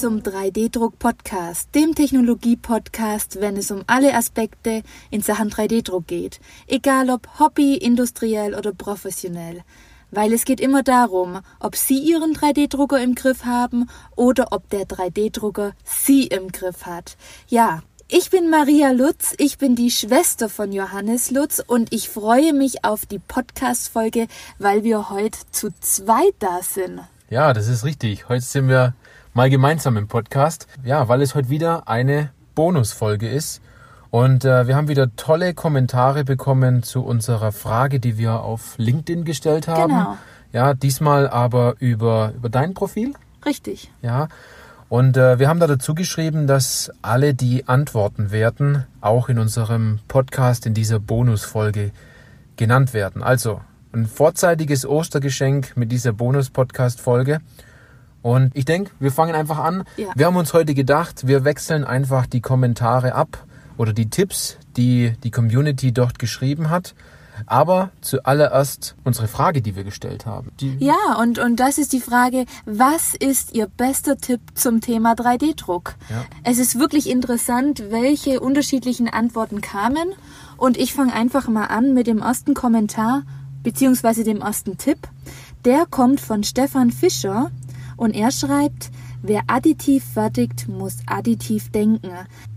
Zum 3D-Druck-Podcast, dem Technologie-Podcast, wenn es um alle Aspekte in Sachen 3D-Druck geht. Egal ob Hobby, industriell oder professionell. Weil es geht immer darum, ob Sie Ihren 3D-Drucker im Griff haben oder ob der 3D-Drucker Sie im Griff hat. Ja, ich bin Maria Lutz, ich bin die Schwester von Johannes Lutz und ich freue mich auf die Podcast-Folge, weil wir heute zu zweit da sind. Ja, das ist richtig. Heute sind wir mal gemeinsam im Podcast. Ja, weil es heute wieder eine Bonusfolge ist. Und äh, wir haben wieder tolle Kommentare bekommen zu unserer Frage, die wir auf LinkedIn gestellt haben. Genau. Ja, diesmal aber über, über dein Profil. Richtig. Ja. Und äh, wir haben da dazu geschrieben, dass alle, die antworten werden, auch in unserem Podcast in dieser Bonusfolge genannt werden. Also ein vorzeitiges Ostergeschenk mit dieser Bonus-Podcast-Folge. Und ich denke, wir fangen einfach an. Ja. Wir haben uns heute gedacht, wir wechseln einfach die Kommentare ab oder die Tipps, die die Community dort geschrieben hat. Aber zuallererst unsere Frage, die wir gestellt haben. Ja, und, und das ist die Frage, was ist Ihr bester Tipp zum Thema 3D-Druck? Ja. Es ist wirklich interessant, welche unterschiedlichen Antworten kamen. Und ich fange einfach mal an mit dem ersten Kommentar, beziehungsweise dem ersten Tipp. Der kommt von Stefan Fischer und er schreibt, wer additiv fertigt, muss additiv denken.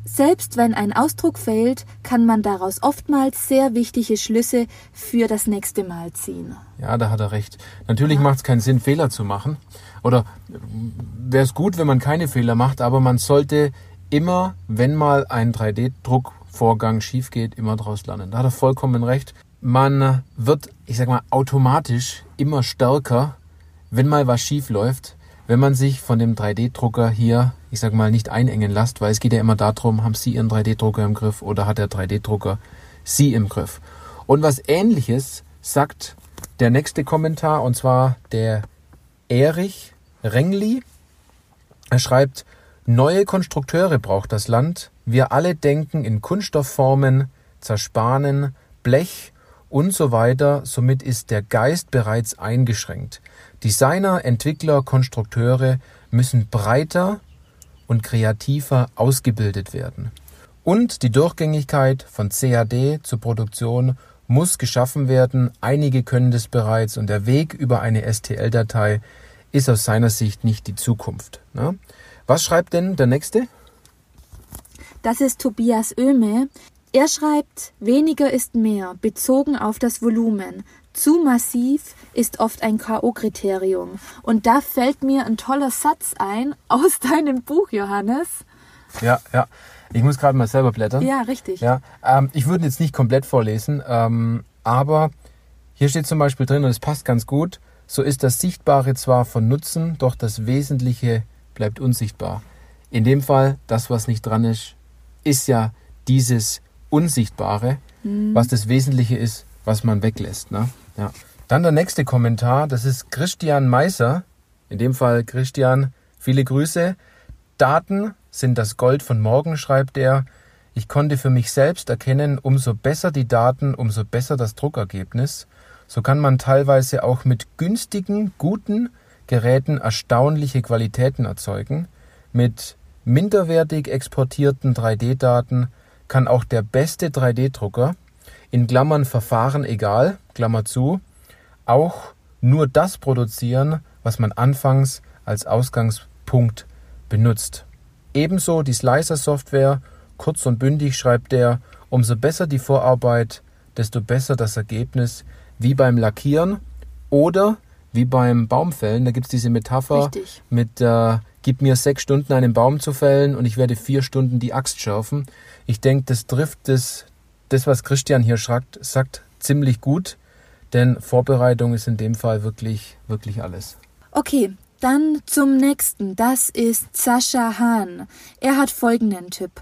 Selbst wenn ein Ausdruck fehlt, kann man daraus oftmals sehr wichtige Schlüsse für das nächste Mal ziehen. Ja, da hat er recht. Natürlich macht es keinen Sinn, Fehler zu machen. Oder wäre es gut, wenn man keine Fehler macht, aber man sollte immer, wenn mal ein 3D-Druckvorgang schief geht, immer daraus lernen. Da hat er vollkommen recht. Man wird, ich sag mal, automatisch immer stärker, wenn mal was schief läuft, wenn man sich von dem 3D-Drucker hier, ich sag mal, nicht einengen lässt, weil es geht ja immer darum, haben Sie Ihren 3D-Drucker im Griff oder hat der 3D-Drucker Sie im Griff. Und was ähnliches sagt der nächste Kommentar, und zwar der Erich Rengli. Er schreibt, neue Konstrukteure braucht das Land. Wir alle denken in Kunststoffformen, Zerspanen, Blech und so weiter. Somit ist der Geist bereits eingeschränkt. Designer, Entwickler, Konstrukteure müssen breiter und kreativer ausgebildet werden. Und die Durchgängigkeit von CAD zur Produktion muss geschaffen werden. Einige können das bereits und der Weg über eine STL-Datei ist aus seiner Sicht nicht die Zukunft. Ne? Was schreibt denn der nächste? Das ist Tobias Oehme. Er schreibt, weniger ist mehr, bezogen auf das Volumen. Zu massiv ist oft ein K.O.-Kriterium. Und da fällt mir ein toller Satz ein aus deinem Buch, Johannes. Ja, ja. Ich muss gerade mal selber blättern. Ja, richtig. Ja, ähm, ich würde jetzt nicht komplett vorlesen, ähm, aber hier steht zum Beispiel drin, und es passt ganz gut, so ist das Sichtbare zwar von Nutzen, doch das Wesentliche bleibt unsichtbar. In dem Fall, das, was nicht dran ist, ist ja dieses Unsichtbare, was das Wesentliche ist, was man weglässt. Ne? Ja. Dann der nächste Kommentar, das ist Christian Meiser. In dem Fall Christian, viele Grüße. Daten sind das Gold von morgen, schreibt er. Ich konnte für mich selbst erkennen, umso besser die Daten, umso besser das Druckergebnis. So kann man teilweise auch mit günstigen, guten Geräten erstaunliche Qualitäten erzeugen. Mit minderwertig exportierten 3D-Daten kann auch der beste 3D-Drucker, in Klammern Verfahren egal, Klammer zu, auch nur das produzieren, was man anfangs als Ausgangspunkt benutzt. Ebenso die Slicer-Software, kurz und bündig schreibt er, umso besser die Vorarbeit, desto besser das Ergebnis, wie beim Lackieren oder wie beim Baumfällen. Da gibt es diese Metapher Richtig. mit, äh, gib mir sechs Stunden einen Baum zu fällen und ich werde vier Stunden die Axt schärfen. Ich denke, das trifft das, das, was Christian hier sagt, sagt, ziemlich gut, denn Vorbereitung ist in dem Fall wirklich, wirklich alles. Okay, dann zum nächsten. Das ist Sascha Hahn. Er hat folgenden Tipp.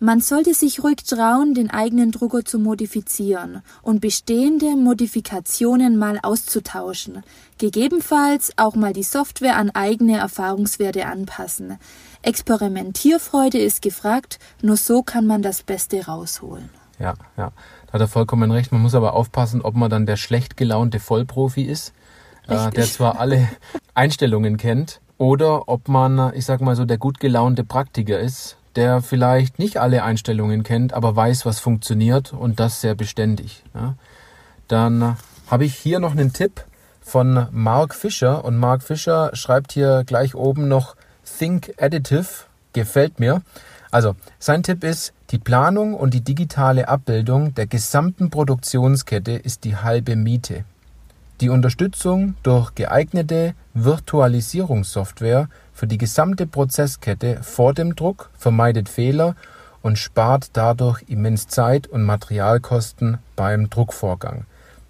Man sollte sich ruhig trauen, den eigenen Drucker zu modifizieren und bestehende Modifikationen mal auszutauschen. Gegebenenfalls auch mal die Software an eigene Erfahrungswerte anpassen. Experimentierfreude ist gefragt, nur so kann man das Beste rausholen. Ja, ja. Da hat er vollkommen recht. Man muss aber aufpassen, ob man dann der schlecht gelaunte Vollprofi ist, äh, der zwar alle Einstellungen kennt, oder ob man, ich sag mal so, der gut gelaunte Praktiker ist, der vielleicht nicht alle Einstellungen kennt, aber weiß, was funktioniert und das sehr beständig. Ja. Dann habe ich hier noch einen Tipp von Mark Fischer und Mark Fischer schreibt hier gleich oben noch Think Additive, gefällt mir. Also, sein Tipp ist, die Planung und die digitale Abbildung der gesamten Produktionskette ist die halbe Miete. Die Unterstützung durch geeignete Virtualisierungssoftware für die gesamte Prozesskette vor dem Druck vermeidet Fehler und spart dadurch immens Zeit und Materialkosten beim Druckvorgang.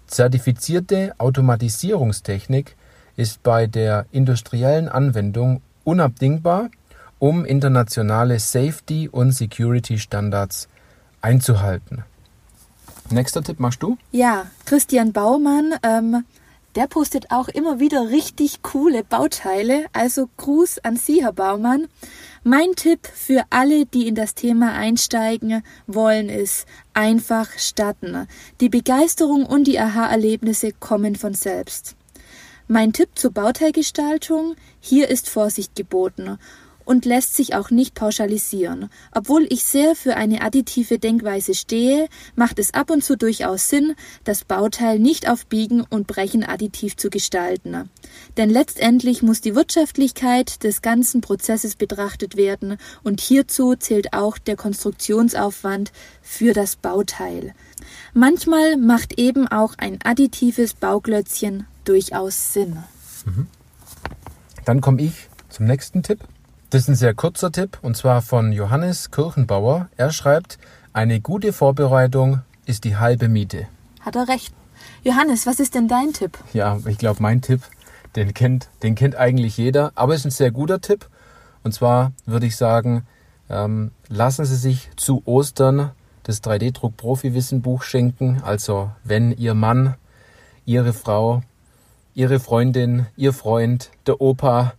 Zertifizierte Automatisierungstechnik ist bei der industriellen Anwendung unabdingbar, um internationale Safety- und Security-Standards einzuhalten. Nächster Tipp machst du? Ja, Christian Baumann, ähm, der postet auch immer wieder richtig coole Bauteile. Also Gruß an Sie, Herr Baumann. Mein Tipp für alle, die in das Thema einsteigen wollen, ist einfach starten. Die Begeisterung und die Aha-Erlebnisse kommen von selbst. Mein Tipp zur Bauteilgestaltung, hier ist Vorsicht geboten und lässt sich auch nicht pauschalisieren. Obwohl ich sehr für eine additive Denkweise stehe, macht es ab und zu durchaus Sinn, das Bauteil nicht auf Biegen und Brechen additiv zu gestalten. Denn letztendlich muss die Wirtschaftlichkeit des ganzen Prozesses betrachtet werden und hierzu zählt auch der Konstruktionsaufwand für das Bauteil. Manchmal macht eben auch ein additives Bauklötzchen durchaus Sinn. Mhm. Dann komme ich zum nächsten Tipp. Das ist ein sehr kurzer Tipp und zwar von Johannes Kirchenbauer. Er schreibt, eine gute Vorbereitung ist die halbe Miete. Hat er recht. Johannes, was ist denn dein Tipp? Ja, ich glaube, mein Tipp, den kennt, den kennt eigentlich jeder, aber es ist ein sehr guter Tipp. Und zwar würde ich sagen, ähm, lassen Sie sich zu Ostern das 3D-Druck-Profi-Wissen-Buch schenken. Also, wenn Ihr Mann, Ihre Frau, Ihre Freundin, Ihr Freund, der Opa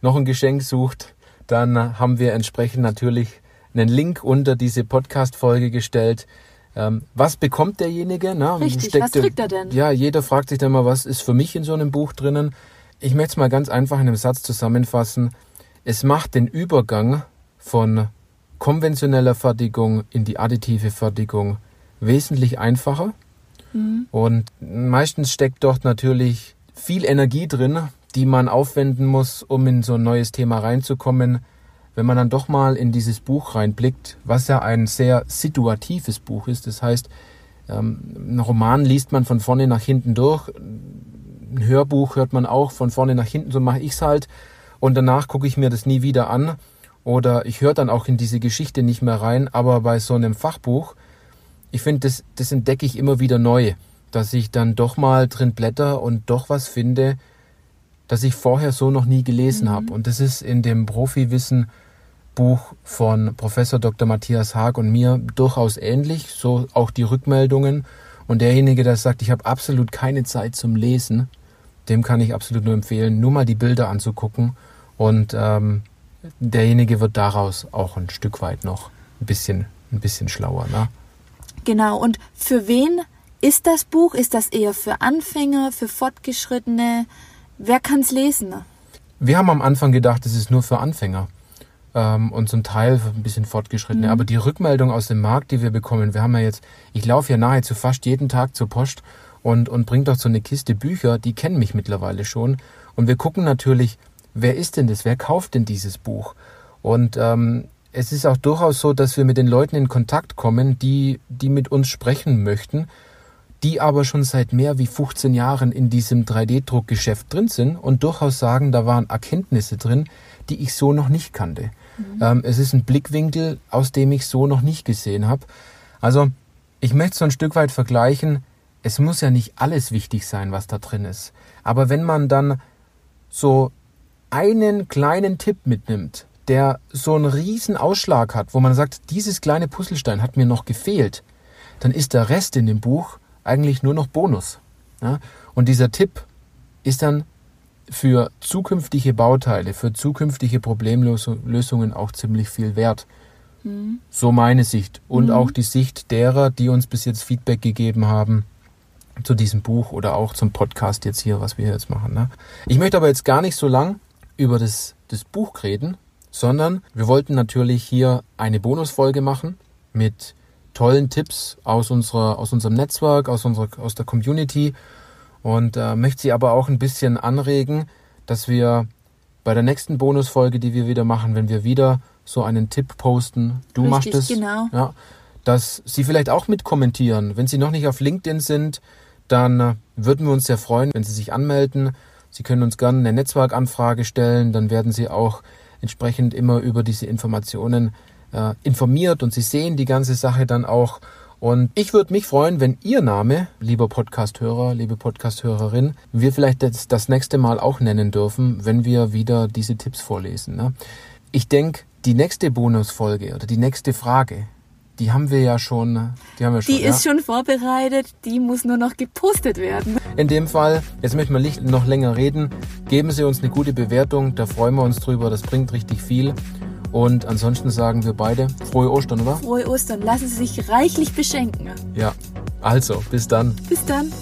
noch ein Geschenk sucht, dann haben wir entsprechend natürlich einen Link unter diese Podcast-Folge gestellt. Ähm, was bekommt derjenige? Na, Richtig, Steckt, was kriegt er denn? Ja, jeder fragt sich dann mal, was ist für mich in so einem Buch drinnen? Ich möchte es mal ganz einfach in einem Satz zusammenfassen. Es macht den Übergang von konventioneller Fertigung in die additive Fertigung wesentlich einfacher. Mhm. Und meistens steckt dort natürlich viel Energie drin, die man aufwenden muss, um in so ein neues Thema reinzukommen. Wenn man dann doch mal in dieses Buch reinblickt, was ja ein sehr situatives Buch ist, das heißt, ähm, ein Roman liest man von vorne nach hinten durch, ein Hörbuch hört man auch von vorne nach hinten, so mache ich's halt, und danach gucke ich mir das nie wieder an oder ich höre dann auch in diese Geschichte nicht mehr rein, aber bei so einem Fachbuch, ich finde, das, das entdecke ich immer wieder neu, dass ich dann doch mal drin blätter und doch was finde, das ich vorher so noch nie gelesen mhm. habe. Und das ist in dem Profiwissen Buch von Professor Dr. Matthias Haag und mir durchaus ähnlich, so auch die Rückmeldungen. Und derjenige, der sagt, ich habe absolut keine Zeit zum Lesen, dem kann ich absolut nur empfehlen, nur mal die Bilder anzugucken. Und ähm, derjenige wird daraus auch ein Stück weit noch ein bisschen, ein bisschen schlauer. Ne? Genau. Und für wen ist das Buch? Ist das eher für Anfänger, für Fortgeschrittene? Wer kann es lesen? Wir haben am Anfang gedacht, es ist nur für Anfänger ähm, und zum Teil ein bisschen fortgeschrittene. Mhm. Aber die Rückmeldung aus dem Markt, die wir bekommen, wir haben ja jetzt, ich laufe ja nahezu fast jeden Tag zur Post und, und bringe doch so eine Kiste Bücher, die kennen mich mittlerweile schon. Und wir gucken natürlich, wer ist denn das? Wer kauft denn dieses Buch? Und ähm, es ist auch durchaus so, dass wir mit den Leuten in Kontakt kommen, die, die mit uns sprechen möchten die aber schon seit mehr wie 15 Jahren in diesem 3D-Druckgeschäft drin sind und durchaus sagen, da waren Erkenntnisse drin, die ich so noch nicht kannte. Mhm. Ähm, es ist ein Blickwinkel, aus dem ich so noch nicht gesehen habe. Also ich möchte so ein Stück weit vergleichen, es muss ja nicht alles wichtig sein, was da drin ist. Aber wenn man dann so einen kleinen Tipp mitnimmt, der so einen riesen Ausschlag hat, wo man sagt, dieses kleine Puzzlestein hat mir noch gefehlt, dann ist der Rest in dem Buch eigentlich nur noch Bonus. Ja? Und dieser Tipp ist dann für zukünftige Bauteile, für zukünftige Problemlösungen auch ziemlich viel wert. Mhm. So meine Sicht und mhm. auch die Sicht derer, die uns bis jetzt Feedback gegeben haben zu diesem Buch oder auch zum Podcast jetzt hier, was wir jetzt machen. Ne? Ich möchte aber jetzt gar nicht so lang über das, das Buch reden, sondern wir wollten natürlich hier eine Bonusfolge machen mit tollen Tipps aus, unserer, aus unserem Netzwerk, aus, unserer, aus der Community und äh, möchte Sie aber auch ein bisschen anregen, dass wir bei der nächsten Bonusfolge, die wir wieder machen, wenn wir wieder so einen Tipp posten, du Richtig, machst es, genau. ja, dass Sie vielleicht auch mit kommentieren. Wenn Sie noch nicht auf LinkedIn sind, dann äh, würden wir uns sehr freuen, wenn Sie sich anmelden. Sie können uns gerne eine Netzwerkanfrage stellen, dann werden Sie auch entsprechend immer über diese Informationen äh, informiert und Sie sehen die ganze Sache dann auch. Und ich würde mich freuen, wenn Ihr Name, lieber Podcasthörer, liebe Podcasthörerin, wir vielleicht das, das nächste Mal auch nennen dürfen, wenn wir wieder diese Tipps vorlesen. Ne? Ich denke, die nächste Bonusfolge oder die nächste Frage, die haben wir ja schon. Die, haben wir schon, Die ist schon vorbereitet, die muss nur noch gepostet werden. In dem Fall, jetzt möchten wir nicht noch länger reden. Geben Sie uns eine gute Bewertung, da freuen wir uns drüber, das bringt richtig viel. Und ansonsten sagen wir beide frohe Ostern, oder? Frohe Ostern, lassen Sie sich reichlich beschenken. Ja. Also, bis dann. Bis dann.